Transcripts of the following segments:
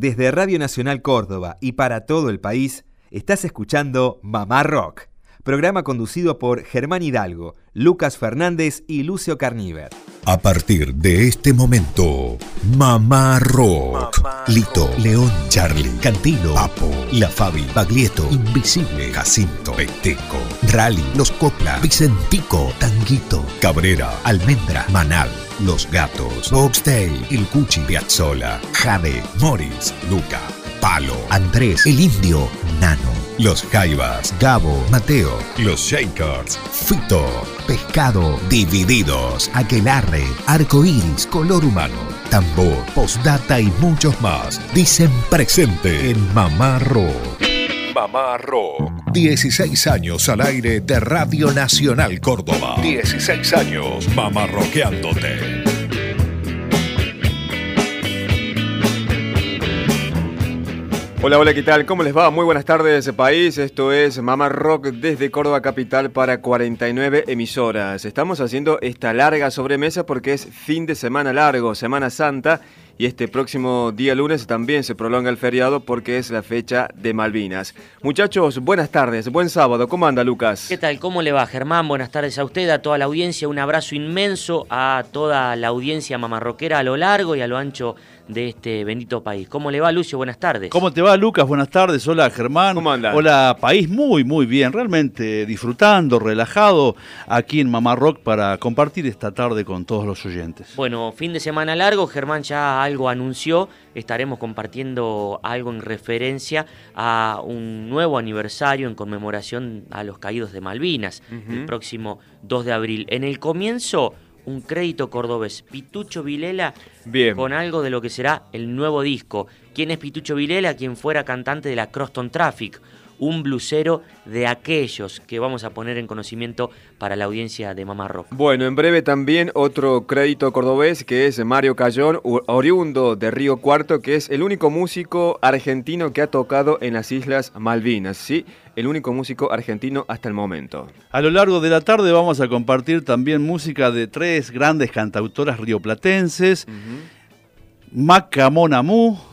Desde Radio Nacional Córdoba y para todo el país, estás escuchando Mamá Rock, programa conducido por Germán Hidalgo, Lucas Fernández y Lucio Carníver. A partir de este momento, Mamá Rock. Lito, León, Charlie, Cantino, Papo, La Fabi, Baglietto, Invisible, Jacinto, Peteco, Rally, Los Copla, Vicentico, Tanguito, Cabrera, Almendra, Manal, Los Gatos, Boxtail, El Cuchi, Piazzola, Jade, Morris, Luca, Palo, Andrés, El Indio, Nano, Los Jaivas, Gabo, Mateo, Los Shakers, Fito, Pescado, Divididos, Aquelarre, Arcoiris, Color Humano, Tambor, Postdata y muchos más dicen presente en Mamá Rock. Mamá Rock. 16 años al aire de Radio Nacional Córdoba. 16 años mamá Hola, hola, ¿qué tal? ¿Cómo les va? Muy buenas tardes, país. Esto es Mamá Rock desde Córdoba Capital para 49 emisoras. Estamos haciendo esta larga sobremesa porque es fin de semana largo, Semana Santa, y este próximo día lunes también se prolonga el feriado porque es la fecha de Malvinas. Muchachos, buenas tardes, buen sábado. ¿Cómo anda, Lucas? ¿Qué tal? ¿Cómo le va, Germán? Buenas tardes a usted, a toda la audiencia. Un abrazo inmenso a toda la audiencia mamarroquera a lo largo y a lo ancho de este bendito país. ¿Cómo le va, Lucio? Buenas tardes. ¿Cómo te va, Lucas? Buenas tardes. Hola, Germán. ¿Cómo andan? Hola, país. Muy, muy bien. Realmente disfrutando, relajado aquí en Mamá Rock para compartir esta tarde con todos los oyentes. Bueno, fin de semana largo. Germán ya algo anunció. Estaremos compartiendo algo en referencia a un nuevo aniversario en conmemoración a los caídos de Malvinas, el próximo 2 de abril. En el comienzo un crédito cordobés. Pitucho Vilela Bien. con algo de lo que será el nuevo disco. ¿Quién es Pitucho Vilela? Quien fuera cantante de la Croston Traffic, un blusero de aquellos que vamos a poner en conocimiento para la audiencia de Mamá Rock. Bueno, en breve también otro crédito cordobés que es Mario Cayón, oriundo de Río Cuarto, que es el único músico argentino que ha tocado en las Islas Malvinas, ¿sí? El único músico argentino hasta el momento. A lo largo de la tarde vamos a compartir también música de tres grandes cantautoras rioplatenses.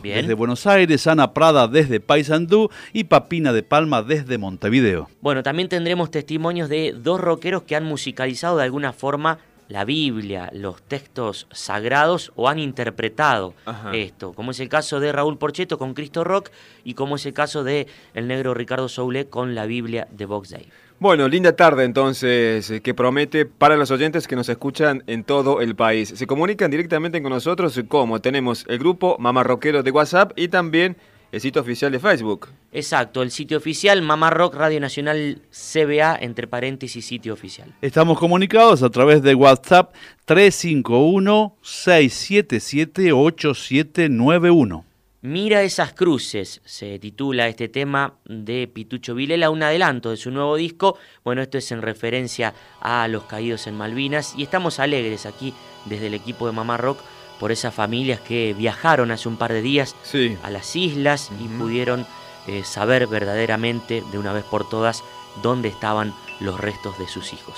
Bien. desde Buenos Aires, Ana Prada desde Paysandú y Papina de Palma desde Montevideo. Bueno, también tendremos testimonios de dos rockeros que han musicalizado de alguna forma la Biblia, los textos sagrados o han interpretado Ajá. esto, como es el caso de Raúl Porcheto con Cristo Rock y como es el caso de el negro Ricardo Soule con la Biblia de Box Day. Bueno, linda tarde entonces, eh, que promete para los oyentes que nos escuchan en todo el país. Se comunican directamente con nosotros como tenemos el grupo Mamarroquero de WhatsApp y también el sitio oficial de Facebook. Exacto, el sitio oficial Mamá Rock Radio Nacional CBA entre paréntesis sitio oficial. Estamos comunicados a través de WhatsApp 351-677-8791. Mira esas cruces, se titula este tema de Pitucho Vilela, un adelanto de su nuevo disco. Bueno, esto es en referencia a los caídos en Malvinas y estamos alegres aquí desde el equipo de Mamá Rock por esas familias que viajaron hace un par de días Sí. a las islas y pudieron eh, saber verdaderamente de una vez por todas dónde estaban los restos de sus hijos.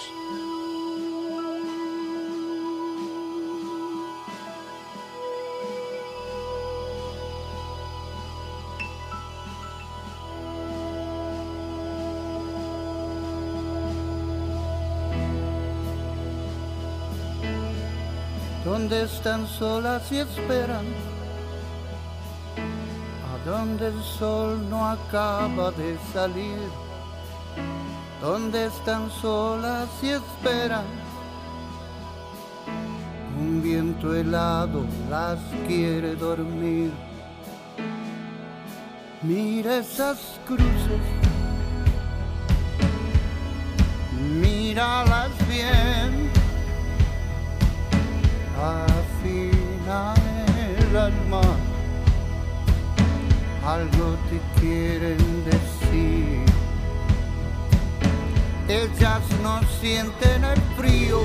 Donde están solas y esperan, a donde el sol no acaba de salir, donde están solas y esperan, un viento helado las quiere dormir. Mira esas cruces, míralas bien afina el alma, algo te quieren decir. Ellas no sienten el frío,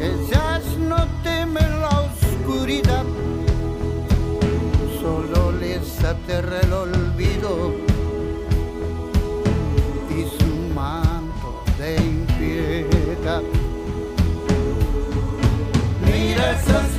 ellas no temen la oscuridad, solo les aterra el olvido Mira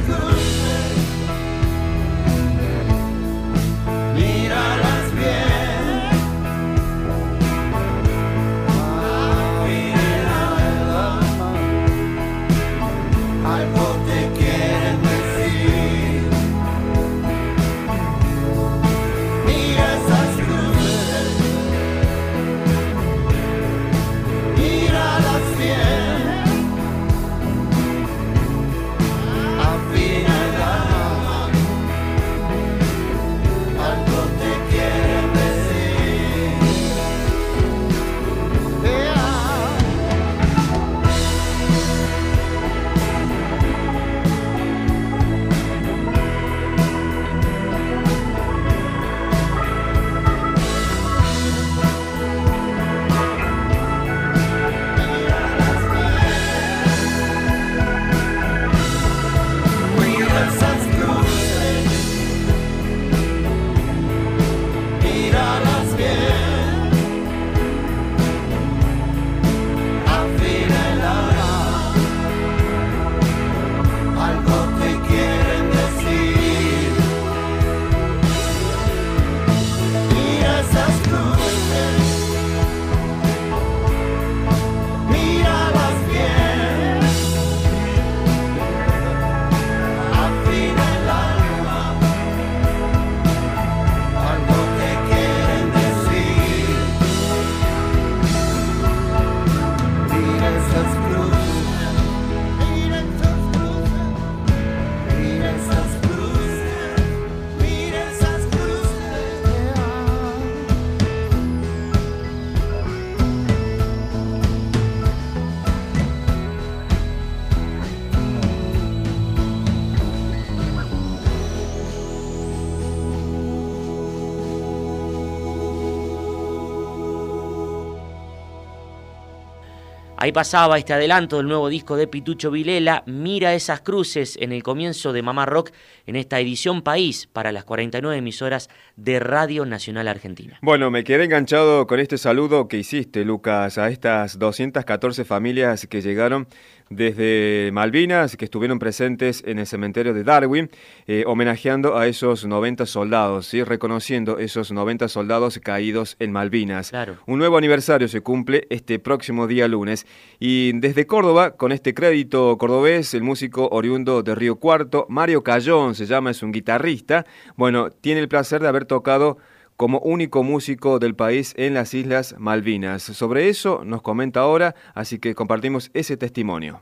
Ahí pasaba este adelanto del nuevo disco de Pitucho Vilela, Mira esas cruces en el comienzo de Mamá Rock en esta edición País para las 49 emisoras de Radio Nacional Argentina. Bueno, me quedé enganchado con este saludo que hiciste, Lucas, a estas 214 familias que llegaron desde Malvinas, que estuvieron presentes en el cementerio de Darwin, eh, homenajeando a esos 90 soldados, ¿sí? reconociendo esos 90 soldados caídos en Malvinas. Un nuevo aniversario se cumple este próximo día lunes. Y desde Córdoba, con este crédito cordobés, el músico oriundo de Río Cuarto, Mario Cayón, se llama, es un guitarrista, bueno, tiene el placer de haber tocado como único músico del país en las Islas Malvinas. Sobre eso nos comenta ahora, así que compartimos ese testimonio.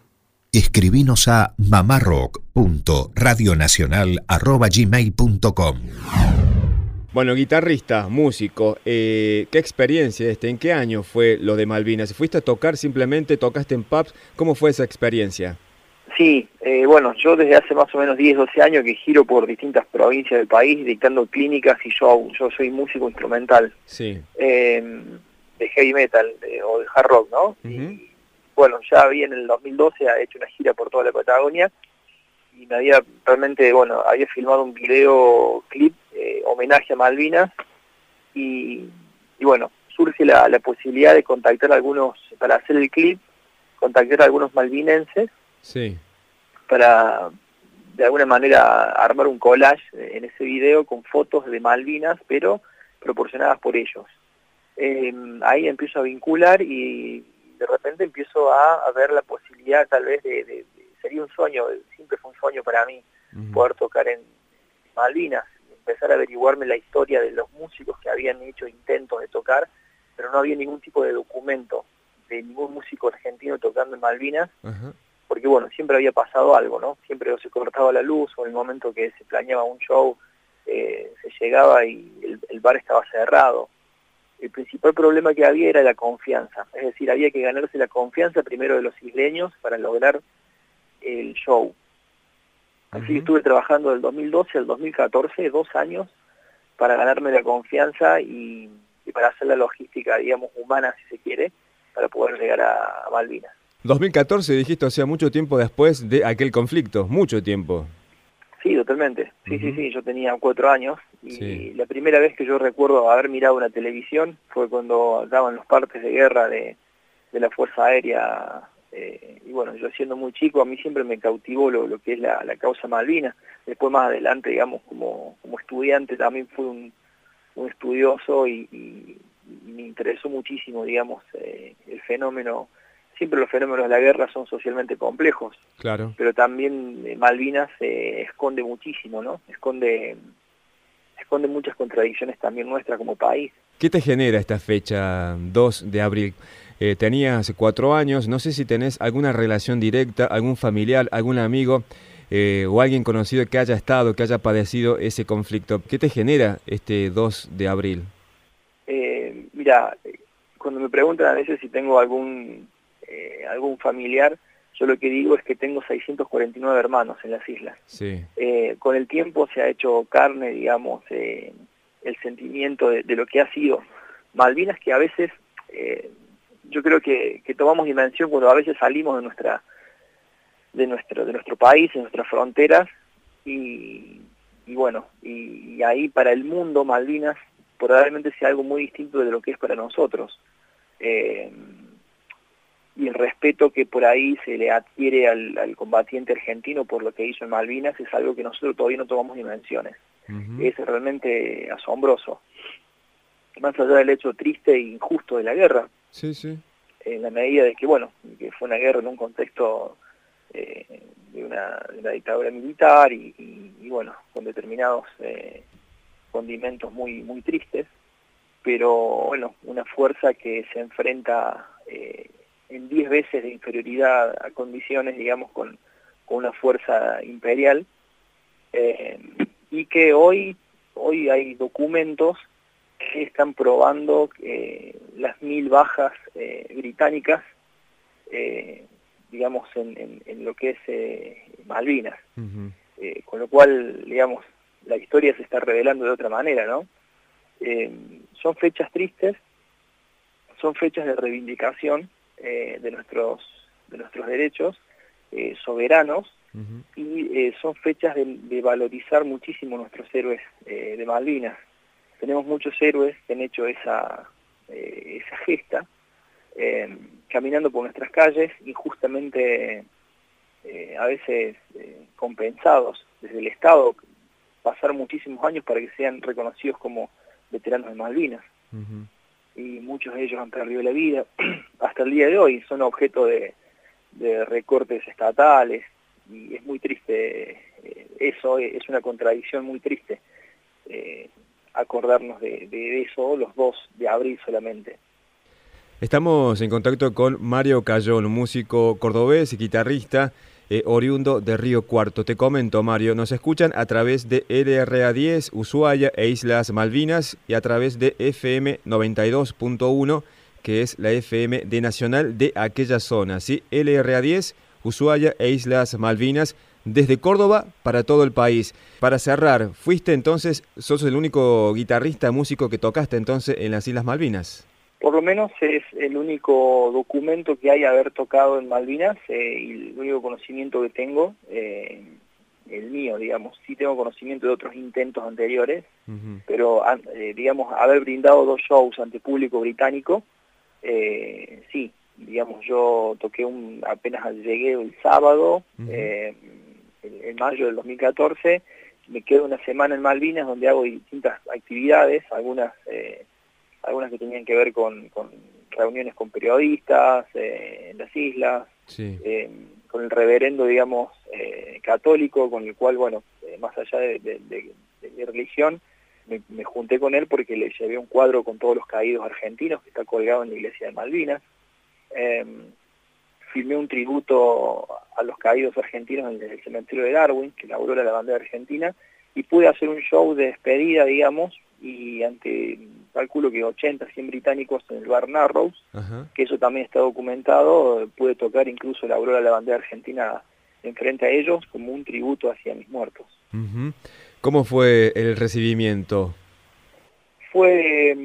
Escribinos a mamarrock.radionacional.gmail.com Bueno, guitarrista, músico, eh, ¿qué experiencia este? ¿En qué año fue lo de Malvinas? ¿Fuiste a tocar simplemente, tocaste en pubs? ¿Cómo fue esa experiencia? Sí, eh, bueno, yo desde hace más o menos 10, 12 años que giro por distintas provincias del país dictando clínicas y show. Yo soy músico instrumental sí. Em, de heavy metal o de hard rock, ¿no? Y bueno, ya había en el 2012 hecho una gira por toda la Patagonia y me había realmente, bueno, había filmado un video clip eh, homenaje a Malvinas y, bueno, surge la, la posibilidad de contactar a algunos, para hacer el clip, contactar a algunos malvinenses Sí. Para, de alguna manera, armar un collage en ese video con fotos de Malvinas, pero proporcionadas por ellos. Em, ahí empiezo a vincular y de repente empiezo a, ver la posibilidad tal vez de, sería un sueño, siempre fue un sueño para mí poder tocar en Malvinas, empezar a averiguarme la historia de los músicos que habían hecho intentos de tocar, pero no había ningún tipo de documento de ningún músico argentino tocando en Malvinas, porque bueno, siempre había pasado algo, ¿no? Siempre se cortaba la luz o en el momento que se planeaba un show eh, se llegaba y el, bar estaba cerrado. El principal problema que había era la confianza, es decir, había que ganarse la confianza primero de los isleños para lograr el show. Así que estuve trabajando del 2012 al 2014, dos años, para ganarme la confianza y, para hacer la logística, digamos, humana, si se quiere, para poder llegar a Malvinas. 2014 dijiste, o sea, mucho tiempo después de aquel conflicto, mucho tiempo. Sí, totalmente. Sí, sí, sí, yo tenía cuatro años y la primera vez que yo recuerdo haber mirado una televisión fue cuando daban los partes de guerra de, la Fuerza Aérea eh, y bueno, yo siendo muy chico a mí siempre me cautivó lo, que es la, causa Malvina. Después más adelante, digamos, como, como estudiante también fui un, estudioso y, me interesó muchísimo, digamos, eh, el fenómeno siempre los fenómenos de la guerra son socialmente complejos. Claro. Pero también eh, Malvinas se esconde muchísimo, ¿no? Esconde, esconde muchas contradicciones también nuestras como país. ¿Qué te genera esta fecha 2 de abril? Eh, tenías cuatro años, no sé si tenés alguna relación directa, algún familiar, algún amigo eh, o alguien conocido que haya estado, que haya padecido ese conflicto. ¿Qué te genera este 2 de abril? mira, cuando me preguntan a veces si tengo algún eh, algún familiar, yo lo que digo es que tengo 649 hermanos en las islas. Eh, con el tiempo se ha hecho carne, digamos, eh, el sentimiento de, lo que ha sido. Malvinas, que a veces yo creo que, tomamos dimensión cuando a veces salimos de nuestra de nuestro de nuestro país, de nuestras fronteras y, bueno, y, ahí para el mundo Malvinas probablemente sea algo muy distinto de lo que es para nosotros y el respeto que por ahí se le adquiere al, combatiente argentino por lo que hizo en Malvinas es algo que nosotros todavía no tomamos dimensiones. Es realmente asombroso. Más allá del hecho triste e injusto de la guerra. Sí, sí. En la medida de que, bueno, que fue una guerra en un contexto eh, de, una, dictadura militar y, bueno, con determinados eh, condimentos muy, muy tristes, pero bueno, una fuerza que se enfrenta eh, en 10 veces de inferioridad a condiciones, digamos, con, una fuerza imperial, eh, y que hoy, hoy hay documentos que están probando eh, las mil bajas eh, británicas, digamos, en, lo que es Malvinas. con lo cual, digamos, la historia se está revelando de otra manera, ¿no? son fechas tristes, son fechas de reivindicación, eh, de, nuestros, de nuestros derechos eh, soberanos y son fechas de, valorizar muchísimo nuestros héroes de Malvinas. Tenemos muchos héroes que han hecho esa, esa gesta caminando por nuestras calles injustamente a veces compensados desde el Estado, pasar muchísimos años para que sean reconocidos como veteranos de Malvinas y muchos de ellos han perdido la vida hasta el día de hoy, son objeto de, recortes estatales y es muy triste, eh, eso es una contradicción muy triste, eh, acordarnos de, de eso los dos de abril solamente. Estamos en contacto con Mario Cayón, músico cordobés y guitarrista eh, oriundo de Río Cuarto. Te comento, Mario, nos escuchan a través de LRA10, Ushuaia e Islas Malvinas y a través de FM 92.1, que es la FM de Nacional de aquella zona. ¿sí? LRA10, Ushuaia e Islas Malvinas, desde Córdoba para todo el país. Para cerrar, fuiste entonces, sos el único guitarrista, músico que tocaste entonces en las Islas Malvinas por lo menos es el único documento que hay haber tocado en Malvinas eh, y el único conocimiento que tengo, eh, el mío, digamos. Sí tengo conocimiento de otros intentos anteriores, pero eh, digamos, haber brindado dos shows ante público británico, sí, digamos, yo toqué un, apenas llegué el sábado, en, mayo del 2014, me quedo una semana en Malvinas donde hago distintas actividades, algunas algunas que tenían que ver con, reuniones con periodistas eh, en las islas, eh, con el reverendo, digamos, eh, católico, con el cual, bueno, más allá de, mi religión, me, junté con él porque le llevé un cuadro con todos los caídos argentinos que está colgado en la iglesia de Malvinas. Em, filmé un tributo a los caídos argentinos en el cementerio de Darwin, que inauguró la bandera argentina, y pude hacer un show de despedida, digamos, y ante calculo que 80, 100 británicos en el bar Narrows, que eso también está documentado, pude tocar incluso la aurora de la bandera argentina enfrente a ellos como un tributo hacia mis muertos. ¿Cómo fue el recibimiento? Fue,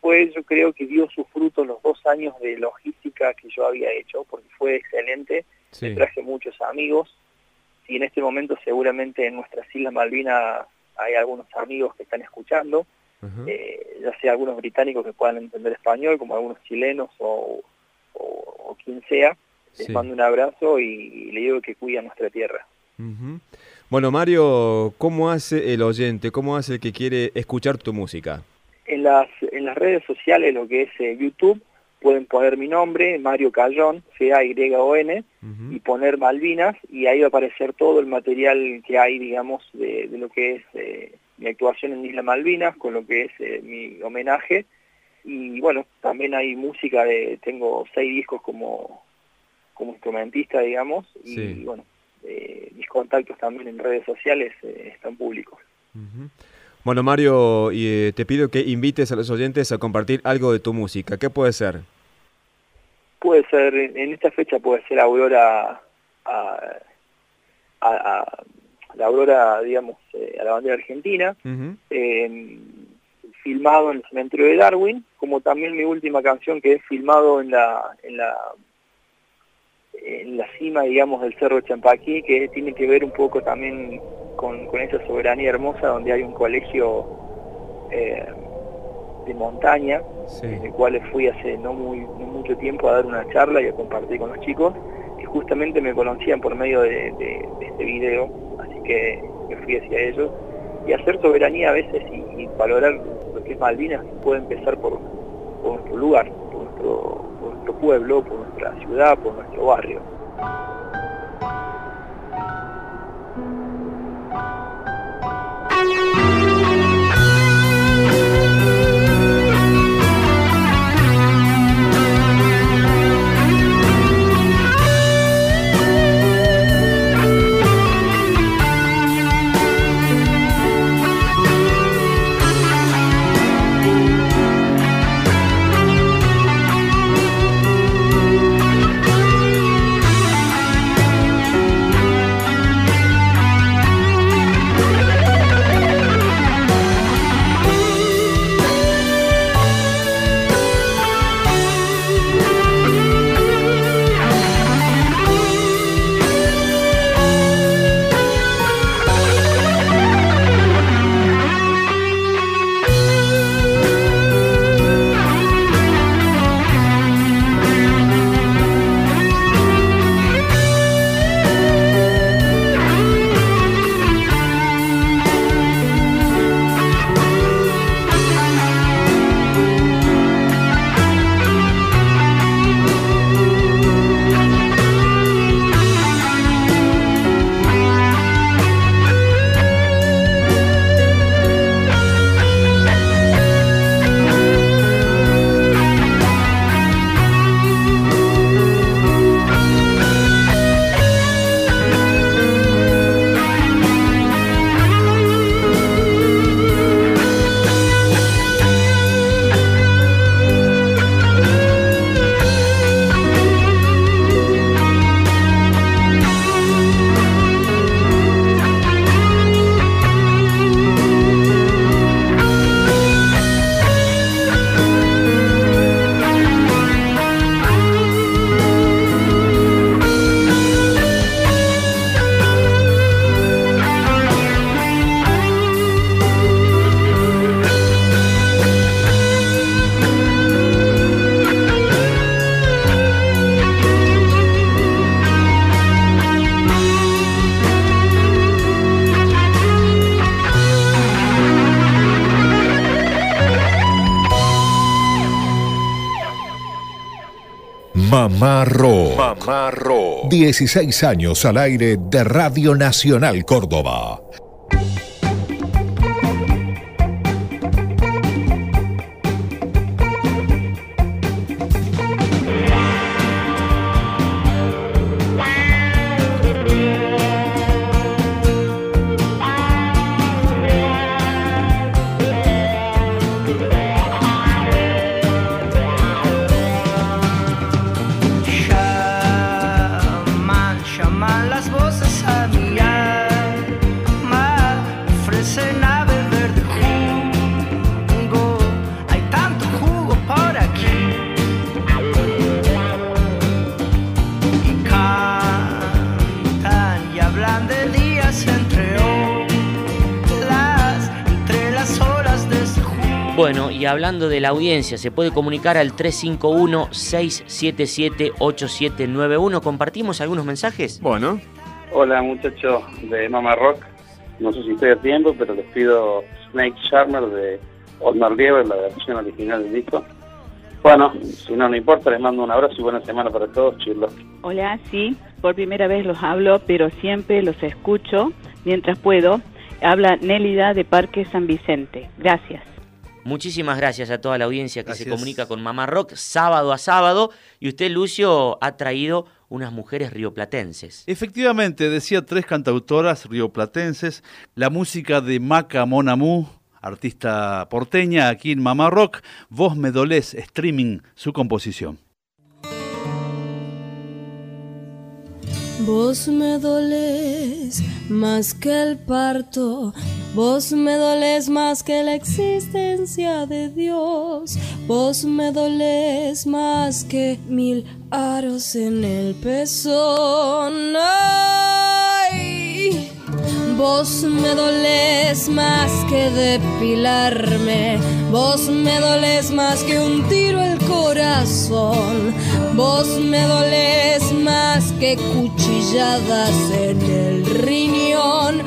fue, yo creo que dio sus frutos los dos años de logística que yo había hecho, porque fue excelente, traje muchos amigos, y en este momento seguramente en nuestras Islas Malvinas hay algunos amigos que están escuchando, eh, ya sea algunos británicos que puedan entender español, como algunos chilenos o, quien sea, les mando un abrazo y, le digo que cuida nuestra tierra. Bueno, Mario, ¿cómo hace el oyente, cómo hace el que quiere escuchar tu música? En las, en las redes sociales, lo que es eh, YouTube, pueden poner mi nombre, Mario Cayón, C-A-Y-O-N, y poner Malvinas, y ahí va a aparecer todo el material que hay, digamos, de, lo que es eh, mi actuación en Isla Malvinas, con lo que es eh, mi homenaje. Y bueno, también hay música de, tengo seis discos como, como instrumentista, digamos, y bueno, eh, mis contactos también en redes sociales eh, están públicos. Bueno, Mario, y, te pido que invites a los oyentes a compartir algo de tu música. ¿Qué puede ser? Puede ser, en esta fecha puede ser Aurora a, a la aurora, digamos, eh, a la bandera argentina, em, filmado en el cementerio de Darwin, como también mi última canción que es filmado en la, en la, en la cima, digamos, del Cerro Champaquí, que tiene que ver un poco también con, esa soberanía hermosa, donde hay un colegio eh, de montaña, en el cual fui hace no, muy, no mucho tiempo a dar una charla y a compartir con los chicos, justamente me conocían por medio de, este video que, me fui hacia ellos y hacer soberanía a veces y, valorar lo que es Malvinas puede empezar por, nuestro lugar, nuestro, por nuestro pueblo, por nuestra ciudad, por nuestro barrio. Mamá Rock. 16 años al aire de Radio Nacional Córdoba. Audiencia, se puede comunicar al 351-677-8791. ¿Compartimos algunos mensajes? Bueno. Hola muchachos de Mama Rock. No sé si estoy a tiempo, pero les pido Snake Charmer de Otmar Lieber, la versión original del disco. Bueno, si no, no importa, les mando un abrazo y buena semana para todos, chirlo. Hola, sí, por primera vez los hablo, pero siempre los escucho mientras puedo. Habla Nélida de Parque San Vicente. Gracias. Muchísimas gracias a toda la audiencia que se comunica con Mamá Rock sábado a sábado. Y usted, Lucio, ha traído unas mujeres rioplatenses. Efectivamente, decía tres cantautoras rioplatenses. La música de Maca Monamú, artista porteña aquí en Mamá Rock. Vos me dolés, streaming, su composición. Vos me dolés más que el parto, vos me dolés más que la existencia de Dios, vos me dolés más que mil aros en el pezón. Ay, vos me dolés más que depilarme, vos me dolés más que un tiro al corazón, vos me dolés más que cuchilladas en el riñón.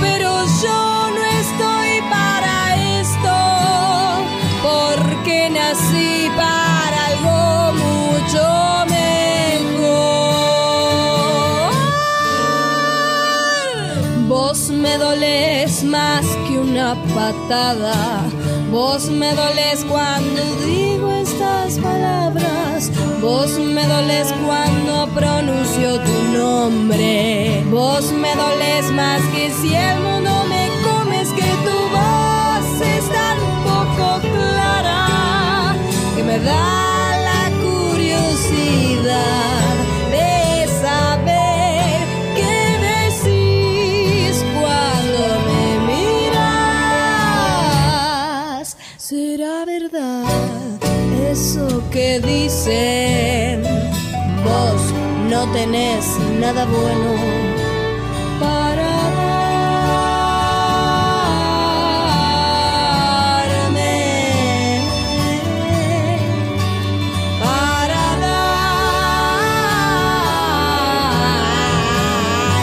pero yo no estoy para esto, porque nací para Vos me dolés más que una patada. Vos me dolés cuando digo estas palabras. Vos me dolés cuando pronuncio tu nombre. Vos me dolés más que si el mundo me vos no tenés nada bueno para darme. Para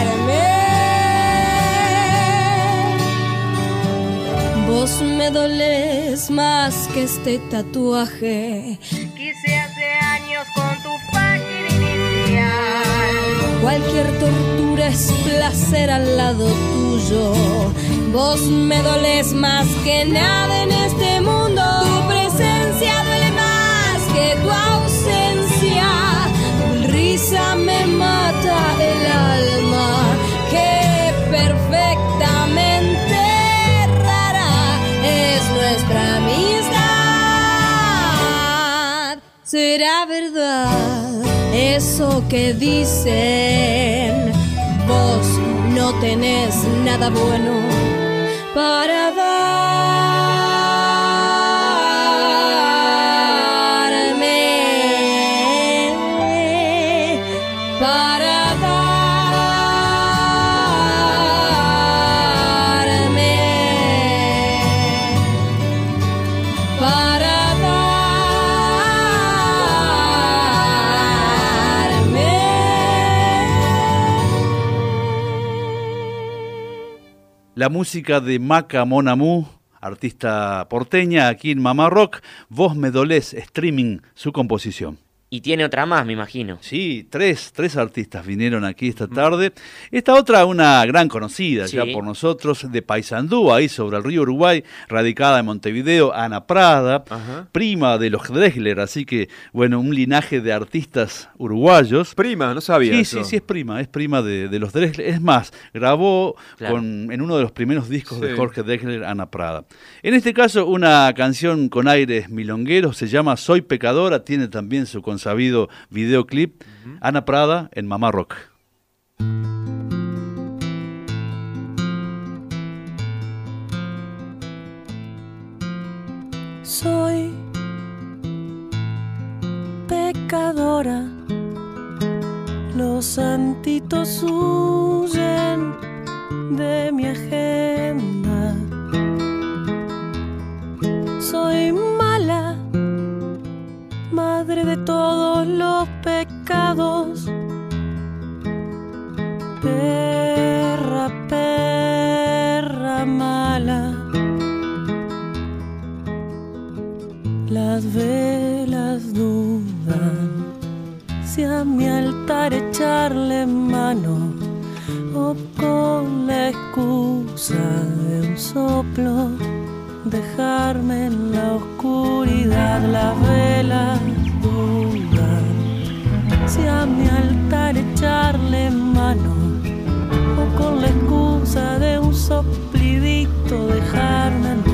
darme. Vos me dolés más que este tatuaje Cualquier tortura es placer al lado tuyo. Vos me dolés más que nada en este mundo. Tu presencia duele más que tu ausencia. Tu risa me mata el alma. Que perfectamente Será verdad eso que dicen, vos no tenés nada bueno para darme, la música de Maca Monamú, artista porteña aquí en Mamá Rock. Vos me dolés, streaming, su composición. Y tiene otra más, me imagino. Sí, tres, tres artistas vinieron aquí esta tarde. Esta otra, una gran conocida ya por nosotros, de Paysandú, ahí sobre el río Uruguay, radicada en Montevideo, Ana Prada, prima de los Dresler, así que, bueno, un linaje de artistas uruguayos. Prima, no sabía. Sí, sí, sí, es prima, es prima de, los Dresler. Es más, grabó con, en uno de los primeros discos de Jorge Dresler, Ana Prada. En este caso, una canción con aires milongueros, se llama Soy Pecadora, tiene también su sabido videoclip, Ana Prada en Mamá Rock. Soy pecadora, los santitos huyen de mi agenda. Soy madre de todos los pecados. Perra, perra mala. Las velas dudan si a mi altar echarle mano o con la excusa de un soplo dejarme en la oscuridad las velas si a mi altar echarle mano o con la excusa de un soplidito dejarme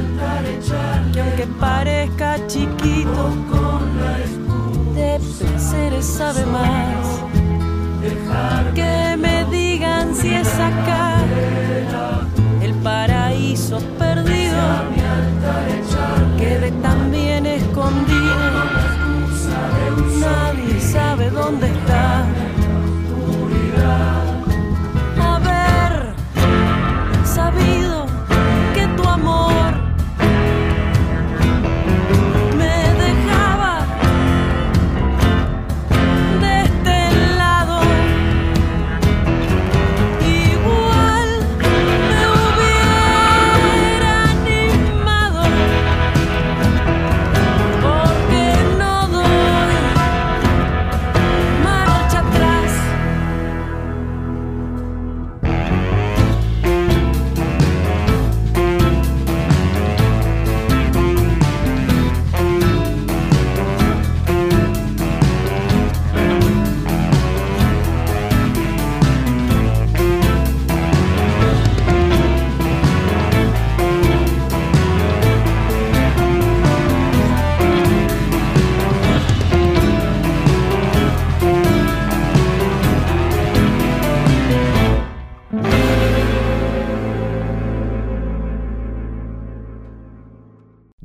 que aunque parezca chiquito, de placeres sabe más. Que me digan si es acá el paraíso perdido, quede tan bien escondido, nadie sabe dónde está.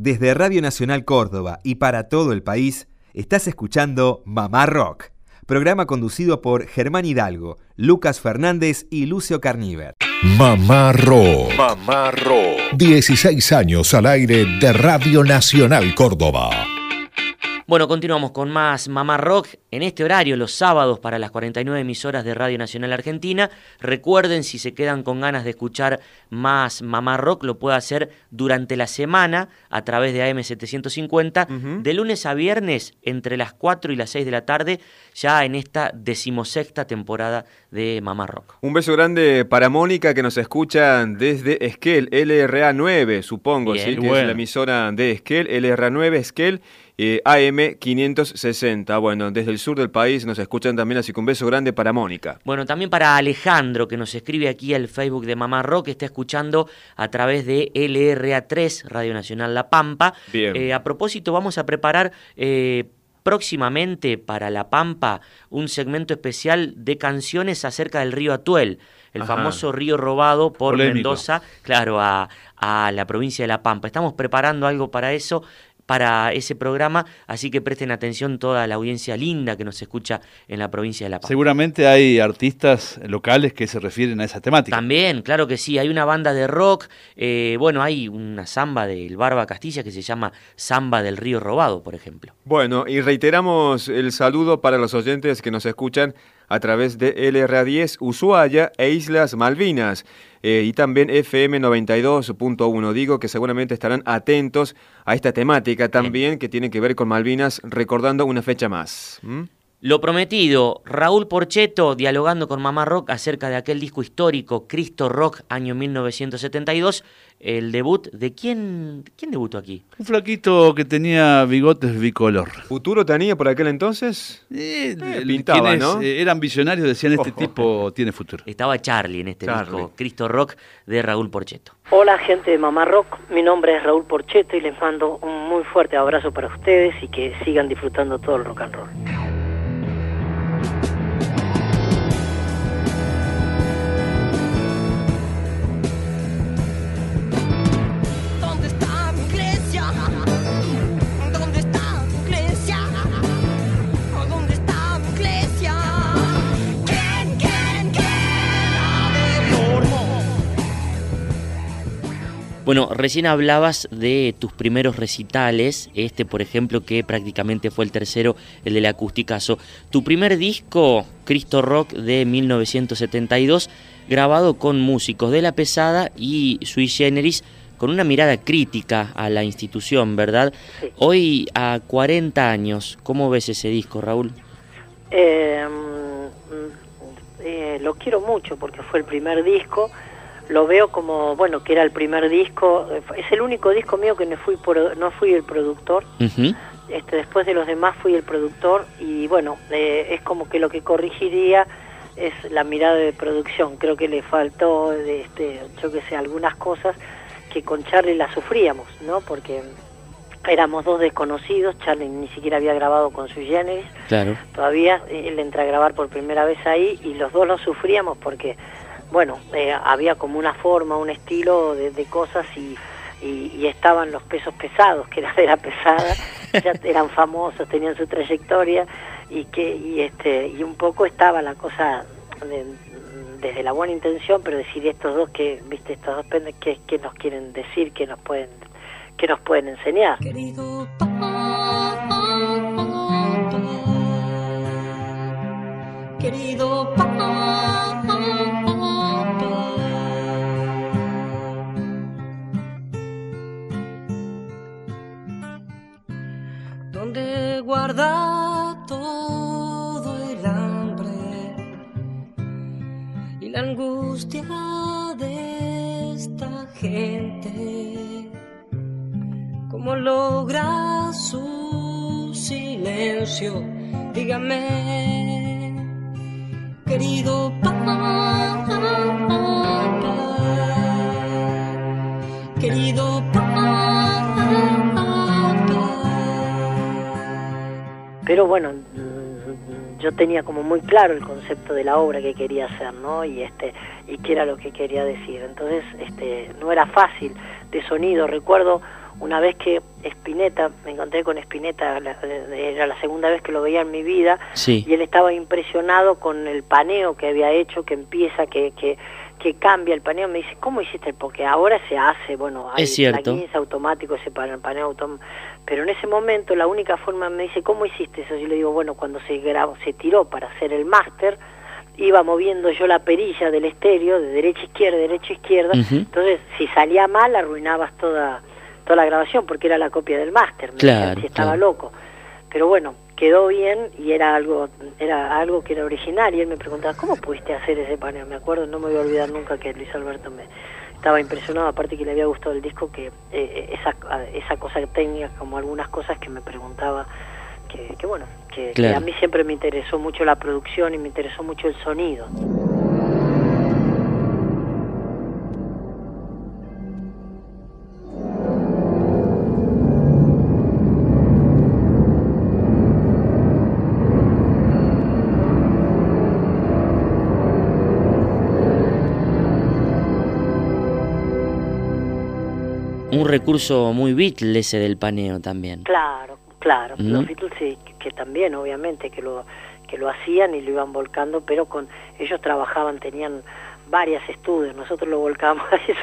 Desde Radio Nacional Córdoba y para todo el país, estás escuchando Mamá Rock, programa conducido por Germán Hidalgo, Lucas Fernández y Lucio Carníver. Mamá Rock. Mamá Rock. 16 años al aire de Radio Nacional Córdoba. Bueno, continuamos con más Mamá Rock en este horario, los sábados, para las 49 emisoras de Radio Nacional Argentina. Recuerden, si se quedan con ganas de escuchar más Mamá Rock, lo puede hacer durante la semana a través de AM750, de lunes a viernes entre las 4 y las 6 de la tarde, ya en esta decimosexta temporada de Mamá Rock. Un beso grande para Mónica que nos escucha desde Esquel, LRA9, supongo, ¿sí? que es la emisora de Esquel, LRA9 Esquel. Eh, AM 560. Bueno, desde el sur del país nos escuchan también, así que un beso grande para Mónica. Bueno, también para Alejandro, que nos escribe aquí al Facebook de Mamá Rock, que está escuchando a través de LRA3, Radio Nacional La Pampa. Bien. Eh, a propósito, vamos a preparar... Eh, próximamente para La Pampa un segmento especial de canciones acerca del río Atuel, el famoso río robado por Mendoza, claro, a, a, la provincia de La Pampa. Estamos preparando algo para eso para ese programa, así que presten atención toda la audiencia linda que nos escucha en la provincia de La Paz. Seguramente hay artistas locales que se refieren a esa temática. También, claro que sí, hay una banda de rock, eh, bueno, hay una samba del Barba Castilla que se llama Samba del Río Robado, por ejemplo. Bueno, y reiteramos el saludo para los oyentes que nos escuchan a través de LRA10 Ushuaia e Islas Malvinas. Eh, y también FM 92.1. Digo que seguramente estarán atentos a esta temática también que tiene que ver con Malvinas, recordando una fecha más. Lo prometido, Raúl Porcheto dialogando con Mamá Rock acerca de aquel disco histórico, Cristo Rock, año 1972, el debut de quién, quién debutó aquí. Un flaquito que tenía bigotes bicolor. ¿Futuro tenía por aquel entonces? Eh, pintaba, ¿no? Eh, eran visionarios, decían este tipo tiene futuro. Estaba Charlie en este disco, Cristo Rock de Raúl Porcheto. Hola gente de Mamá Rock, mi nombre es Raúl Porcheto y les mando un muy fuerte abrazo para ustedes y que sigan disfrutando todo el rock and roll. thank you Bueno, recién hablabas de tus primeros recitales, este por ejemplo que prácticamente fue el tercero, el del acústicazo. Tu primer disco, Cristo Rock de 1972, grabado con músicos de La Pesada y Sui Generis, con una mirada crítica a la institución, ¿verdad? Hoy, a 40 años, ¿cómo ves ese disco, Raúl? Eh, mm, eh, lo quiero mucho porque fue el primer disco lo veo como, bueno, que era el primer disco, es el único disco mío que no fui, por, no fui el productor, este, después de los demás fui el productor y bueno, eh, es como que lo que corregiría es la mirada de producción, creo que le faltó, este, yo que sé, algunas cosas que con Charlie las sufríamos, ¿no? Porque éramos dos desconocidos, Charlie ni siquiera había grabado con su Generis, claro. todavía él entra a grabar por primera vez ahí y los dos lo sufríamos porque bueno, eh, había como una forma, un estilo de, cosas y, y, estaban los pesos pesados, que era de la pesada, ya eran famosos, tenían su trayectoria y que y este y un poco estaba la cosa desde la buena intención, pero decir estos dos que, viste, estos dos que, que nos quieren decir, que nos pueden que nos pueden enseñar. Querido querido donde guarda todo el hambre y la angustia de esta gente. ¿Cómo logra su silencio? Dígame, querido papá, querido papá. pero bueno, yo tenía como muy claro el concepto de la obra que quería hacer, ¿no? Y este y qué era lo que quería decir. Entonces, este no era fácil de sonido. Recuerdo una vez que Spinetta, me encontré con Spinetta, era la segunda vez que lo veía en mi vida, y él estaba impresionado con el paneo que había hecho, que empieza, que, que, que cambia el paneo, me dice, ¿cómo hiciste? Porque ahora se hace, bueno, hay Es cierto. automáticos, ese pa- paneo automático, pero en ese momento la única forma me dice, ¿cómo hiciste eso? Yo le digo, bueno, cuando se grabó, se tiró para hacer el máster, iba moviendo yo la perilla del estéreo de derecha a izquierda, derecha a izquierda, entonces si salía mal arruinabas toda toda la grabación porque era la copia del máster, Claro, si estaba claro. loco. Pero bueno, quedó bien y era algo era algo que era original y él me preguntaba, ¿cómo pudiste hacer ese paneo? Me acuerdo, no me voy a olvidar nunca que Luis Alberto me estaba impresionado, aparte que le había gustado el disco, que eh, esa, esa cosa que tenía, como algunas cosas que me preguntaba, que, que bueno, que, que a mí siempre me interesó mucho la producción y me interesó mucho el sonido. Un recurso muy Beatle ese del paneo también. Claro, claro. Los Beatles sí, que, también obviamente que lo que lo hacían y lo iban volcando, pero con ellos trabajaban, tenían varias estudios, nosotros lo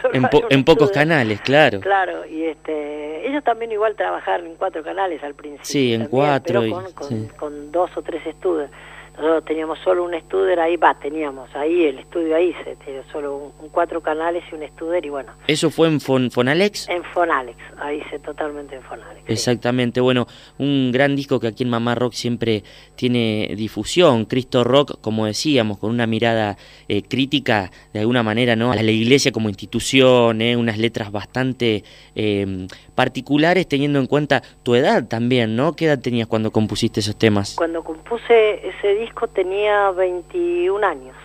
solo En, po- en pocos canales, claro. Claro, y este, ellos también igual trabajaron en cuatro canales al principio. Sí, en también, cuatro pero y- con, con, sí. con dos o tres estudios. Nosotros teníamos solo un estudio, ahí va, teníamos ahí el estudio ahí, se tenía solo un, un cuatro canales y un estudio y bueno, ¿Eso fue en Fon- Fonalex? en Fonalex, ahí se totalmente en Fonalex. sí. Exactamente, bueno, un gran disco que aquí en Mamá Rock siempre tiene difusión, Cristo Rock, como decíamos, con una mirada eh, crítica de alguna manera, ¿no? A la iglesia como institución, ¿eh? unas letras bastante eh, particulares teniendo en cuenta tu edad también, ¿no? ¿Qué edad tenías cuando compusiste esos temas? Cuando compuse ese disco tenía 21 años,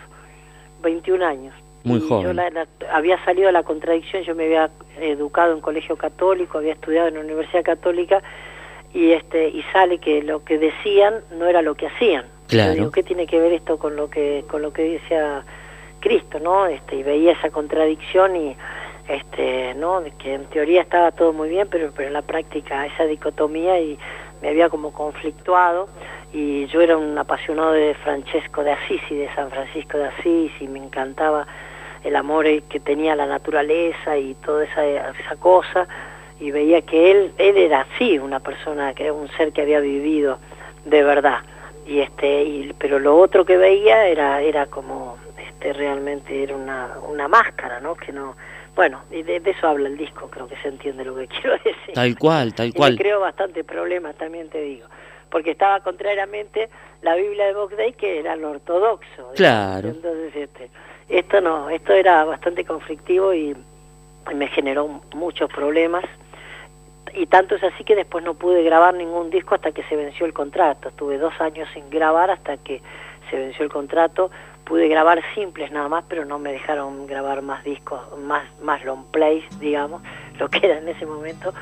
21 años. Muy Y Yo joven. la- la- había salido de la contradicción, yo me había educado en colegio católico, había estudiado en la Universidad Católica y este y sale que lo que decían no era lo que hacían. Claro. Yo digo, ¿qué tiene que ver esto con lo que con lo que decía Cristo, no? Este y veía esa contradicción y este, ¿no? De que en teoría estaba todo muy bien, pero pero en la práctica esa dicotomía y me había como conflictuado y yo era un apasionado de Francesco de Asís y de San Francisco de Asís y me encantaba el amor que tenía la naturaleza y toda esa, esa cosa y veía que él él era así una persona que era un ser que había vivido de verdad. Y este y, pero lo otro que veía era era como este realmente era una una máscara no que no bueno y de, de eso habla el disco creo que se entiende lo que quiero decir. Tal cual, tal y cual. me creo bastante problemas también te digo porque estaba contrariamente la Biblia de Box Day que era lo ortodoxo. Claro. entonces este esto no esto era bastante conflictivo y, y me generó muchos problemas y tanto es así que después no pude grabar ningún disco hasta que se venció el contrato estuve dos años sin grabar hasta que se venció el contrato pude grabar simples nada más pero no me dejaron grabar más discos más más long plays digamos lo que era en ese momento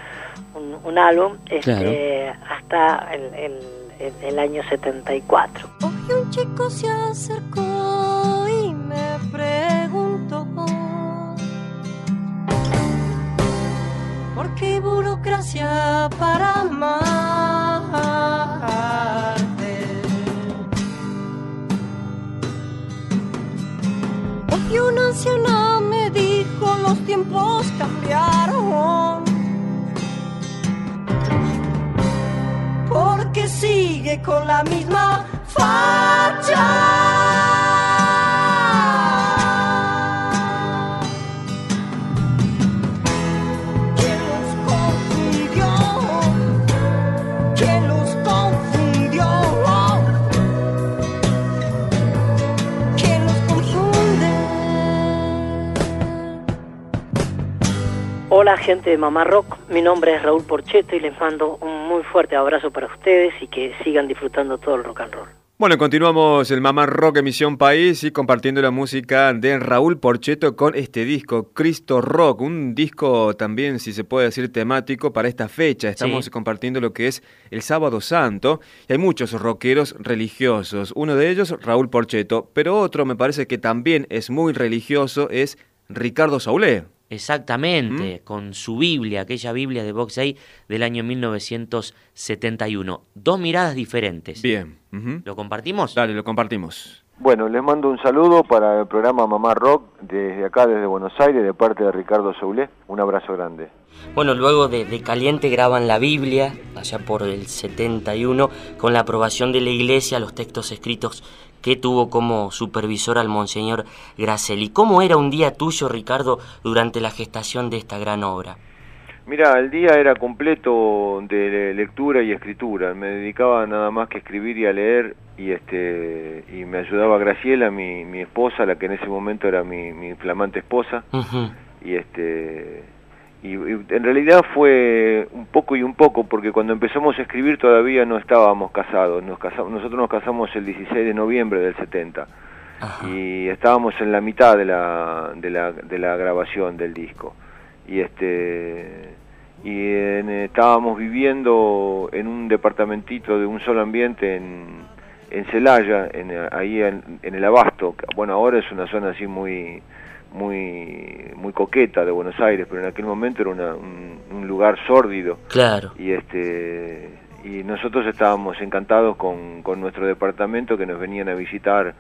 un, un álbum este, hasta el, el, el- el año 74 Hoy un chico se acercó y me preguntó ¿Por qué burocracia para amarte? Con la misma facha. Hola gente de Mamá Rock, mi nombre es Raúl Porcheto y les mando un muy fuerte abrazo para ustedes y que sigan disfrutando todo el rock and roll. Bueno, continuamos el Mamá Rock Emisión País y compartiendo la música de Raúl Porcheto con este disco, Cristo Rock, un disco también, si se puede decir, temático para esta fecha. Estamos Sí. compartiendo lo que es el Sábado Santo y hay muchos rockeros religiosos. Uno de ellos, Raúl Porcheto, pero otro me parece que también es muy religioso, es Ricardo Saulé. Exactamente, con su Biblia, aquella Biblia de Box Day del año 1971. Dos miradas diferentes. Bien. ¿Lo compartimos? Dale, lo compartimos. Bueno, les mando un saludo para el programa Mamá Rock desde acá, desde Buenos Aires, de parte de Ricardo Soulé. Un abrazo grande. Bueno, luego de, Caliente graban la Biblia, allá por el 71, con la aprobación de la iglesia, los textos escritos que tuvo como supervisor al Monseñor Graceli. ¿Cómo era un día tuyo, Ricardo, durante la gestación de esta gran obra? Mira, el día era completo de lectura y escritura. Me dedicaba nada más que a escribir y a leer y este y me ayudaba Graciela, mi, mi esposa, la que en ese momento era mi, mi flamante esposa. Y este y, en realidad fue un poco y un poco porque cuando empezamos a escribir todavía no estábamos casados. Nos casamos, nosotros nos casamos el 16 de noviembre del 70 y estábamos en la mitad de la, de la, de la grabación del disco y este y estábamos viviendo en un departamentito de un solo ambiente en, en Celaya, en, ahí en, el Abasto. Bueno, ahora es una zona así muy muy muy coqueta de Buenos Aires, pero en aquel momento era un, un, lugar sórdido. Claro. Y este y nosotros estábamos encantados con, con nuestro departamento que nos venían a visitar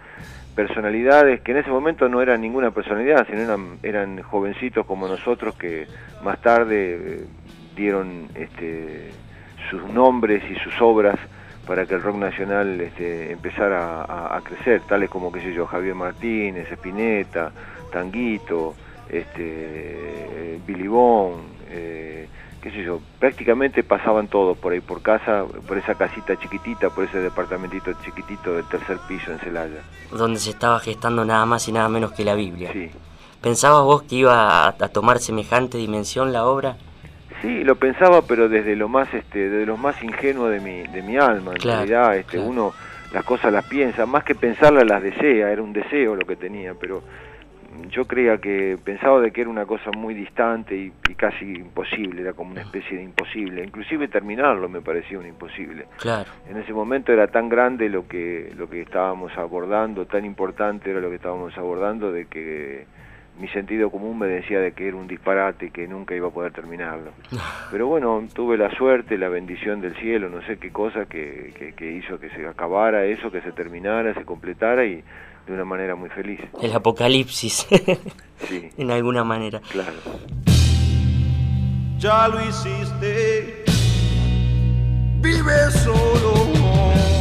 personalidades que en ese momento no eran ninguna personalidad, sino eran, eran jovencitos como nosotros que más tarde eh, dieron este, sus nombres y sus obras para que el rock nacional este, empezara a, crecer, tales como, qué sé yo, Javier Martínez, Espineta, Tanguito, este, Billy Bond, eh, qué sé yo, prácticamente pasaban todos por ahí por casa, por esa casita chiquitita, por ese departamentito chiquitito del tercer piso en Celaya. Donde se estaba gestando nada más y nada menos que la Biblia. Sí. ¿Pensabas vos que iba a, tomar semejante dimensión la obra? Sí, lo pensaba, pero desde lo más, este, desde lo más ingenuo de mi, de mi alma. En realidad, este, uno las cosas las piensa, más que pensarlas las desea, era un deseo lo que tenía, pero yo creía que pensaba de que era una cosa muy distante y, casi imposible, era como una especie de imposible, inclusive terminarlo me parecía un imposible. Claro. En ese momento era tan grande lo que lo que estábamos abordando, tan importante era lo que estábamos abordando de que mi sentido común me decía de que era un disparate que nunca iba a poder terminarlo. Pero bueno, tuve la suerte, la bendición del cielo, no sé qué cosa que, que hizo que se acabara eso, que se terminara, se completara y de una manera muy feliz. El apocalipsis, sí. en alguna manera. Claro. Ya lo hiciste, vive solo.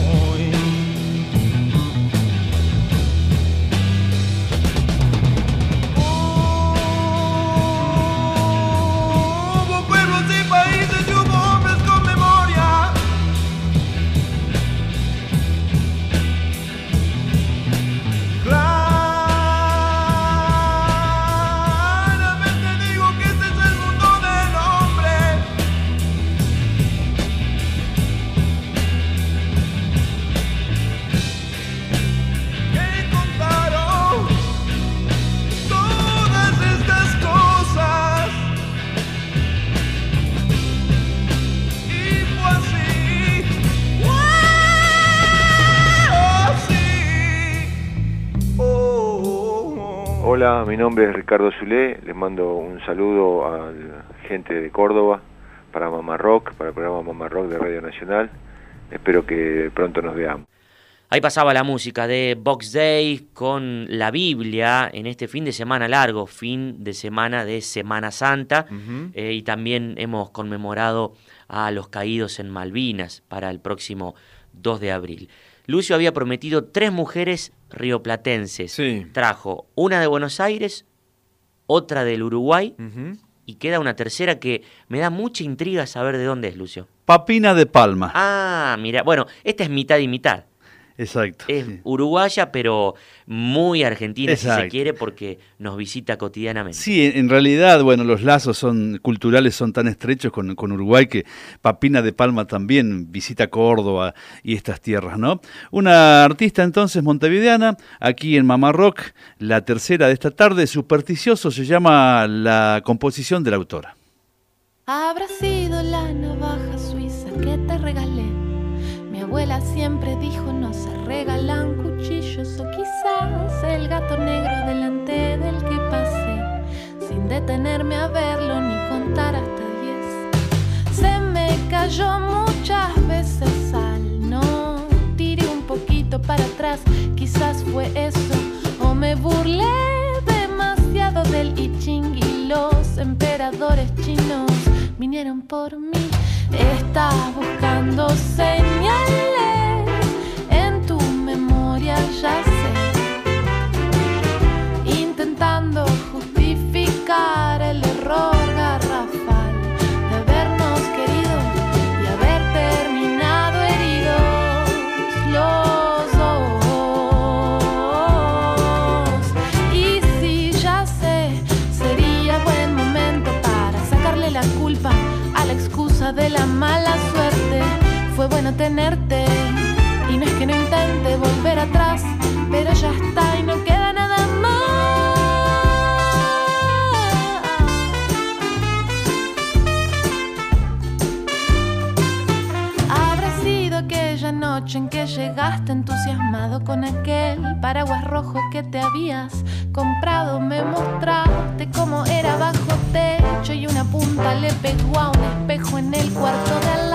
Hola, mi nombre es Ricardo Zulé, les mando un saludo a la gente de Córdoba para Mamá Rock, para el programa Mamá Rock de Radio Nacional. Espero que pronto nos veamos. Ahí pasaba la música de Box Day con la Biblia en este fin de semana largo, fin de semana de Semana Santa, eh, y también hemos conmemorado a los caídos en Malvinas para el próximo 2 de abril. Lucio había prometido tres mujeres rioplatenses. Trajo una de Buenos Aires, otra del Uruguay y queda una tercera que me da mucha intriga saber de dónde es, Lucio. Papina de Palma. Ah, mira, bueno, esta es mitad y mitad. Exacto. Es uruguaya, pero muy argentina, si se quiere, porque nos visita cotidianamente. Sí, en realidad, bueno, los lazos son culturales son tan estrechos con, Uruguay que Papina de Palma también visita Córdoba y estas tierras, ¿no? Una artista entonces montevideana, aquí en Mamá Rock, la tercera de esta tarde, supersticioso se llama la composición de la autora. Habrá sido la navaja suiza que te regalé abuela siempre dijo nos regalan cuchillos o quizás el gato negro delante del que pase, sin detenerme a verlo ni contar hasta diez. Se me cayó muchas veces al no, tiré un poquito para atrás, quizás fue eso, o me burlé demasiado del I Ching y los emperadores chinos vinieron por mí. Estás buscando señales en tu memoria, ya Bueno tenerte y no es que no intente volver atrás, pero ya está y no queda nada más. Habrá sido aquella noche en que llegaste entusiasmado con aquel paraguas rojo que te habías comprado. Me mostraste cómo era bajo techo y una punta le pegó a un espejo en el cuarto de al lado.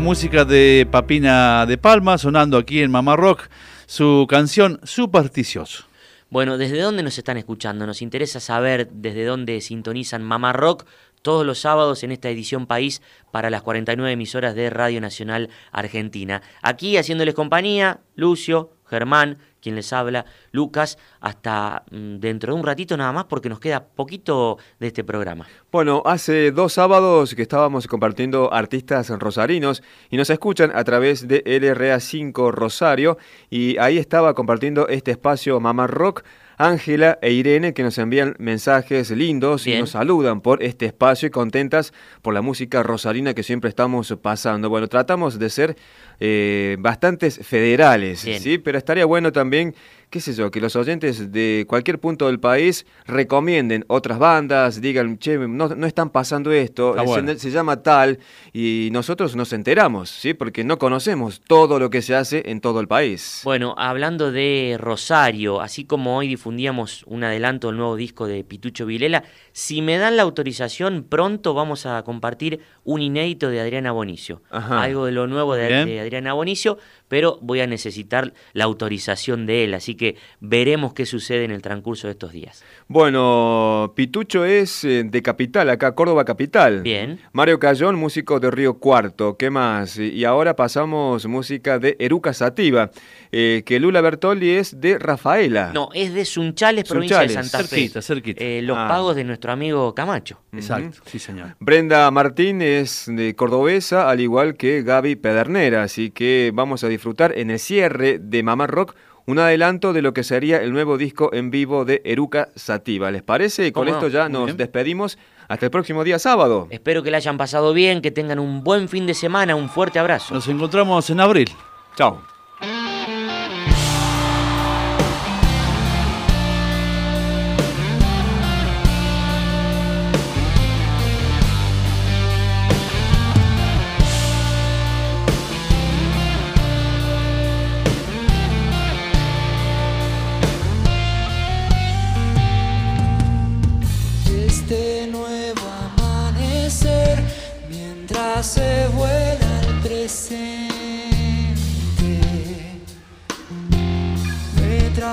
Música de Papina de Palma sonando aquí en Mamá Rock, su canción Supersticioso. Bueno, ¿desde dónde nos están escuchando? Nos interesa saber desde dónde sintonizan Mamá Rock todos los sábados en esta edición País para las 49 emisoras de Radio Nacional Argentina. Aquí haciéndoles compañía, Lucio, Germán, quien les habla, Lucas, hasta mm, dentro de un ratito nada más porque nos queda poquito de este programa. Bueno, hace dos sábados que estábamos compartiendo artistas rosarinos y nos escuchan a través de LRA5 Rosario y ahí estaba compartiendo este espacio Mamá Rock. Ángela e Irene que nos envían mensajes lindos y nos saludan por este espacio y contentas por la música rosarina que siempre estamos pasando. Bueno, tratamos de ser eh, bastantes federales, Bien. ¿sí? Pero estaría bueno también, qué sé yo, que los oyentes de cualquier punto del país recomienden otras bandas, digan, che, no, no están pasando esto, Está se, bueno. se llama tal, y nosotros nos enteramos, ¿sí? Porque no conocemos todo lo que se hace en todo el país. Bueno, hablando de Rosario, así como hoy difundíamos un adelanto del nuevo disco de Pitucho Vilela, si me dan la autorización, pronto vamos a compartir un inédito de Adriana Bonicio. Ajá. Algo de lo nuevo de, de Adriana Bonicio, pero voy a necesitar la autorización de él, así que veremos qué sucede en el transcurso de estos días. Bueno, Pitucho es eh, de Capital, acá Córdoba Capital. Bien. Mario Cayón, músico de Río Cuarto. ¿Qué más? Y ahora pasamos música de Eruca Sativa, eh, que Lula Bertoldi es de Rafaela. No, es de Sunchales, provincia de. Santa Fe. Cerquita, cerquita. Eh, los Ah. pagos de nuestro amigo Camacho. Exacto, sí señor. Brenda Martín es de Cordobesa, al igual que Gaby Pedernera, así que vamos a disfrutar en el cierre de Mamá Rock un adelanto de lo que sería el nuevo disco en vivo de Eruca Sativa. ¿Les parece? Y con esto ya Muy nos bien. despedimos hasta el próximo día sábado. Espero que la hayan pasado bien, que tengan un buen fin de semana, un fuerte abrazo. Nos encontramos en abril. Chao.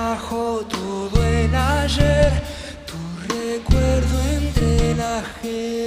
Trajo todo el ayer, tu recuerdo entre la gente.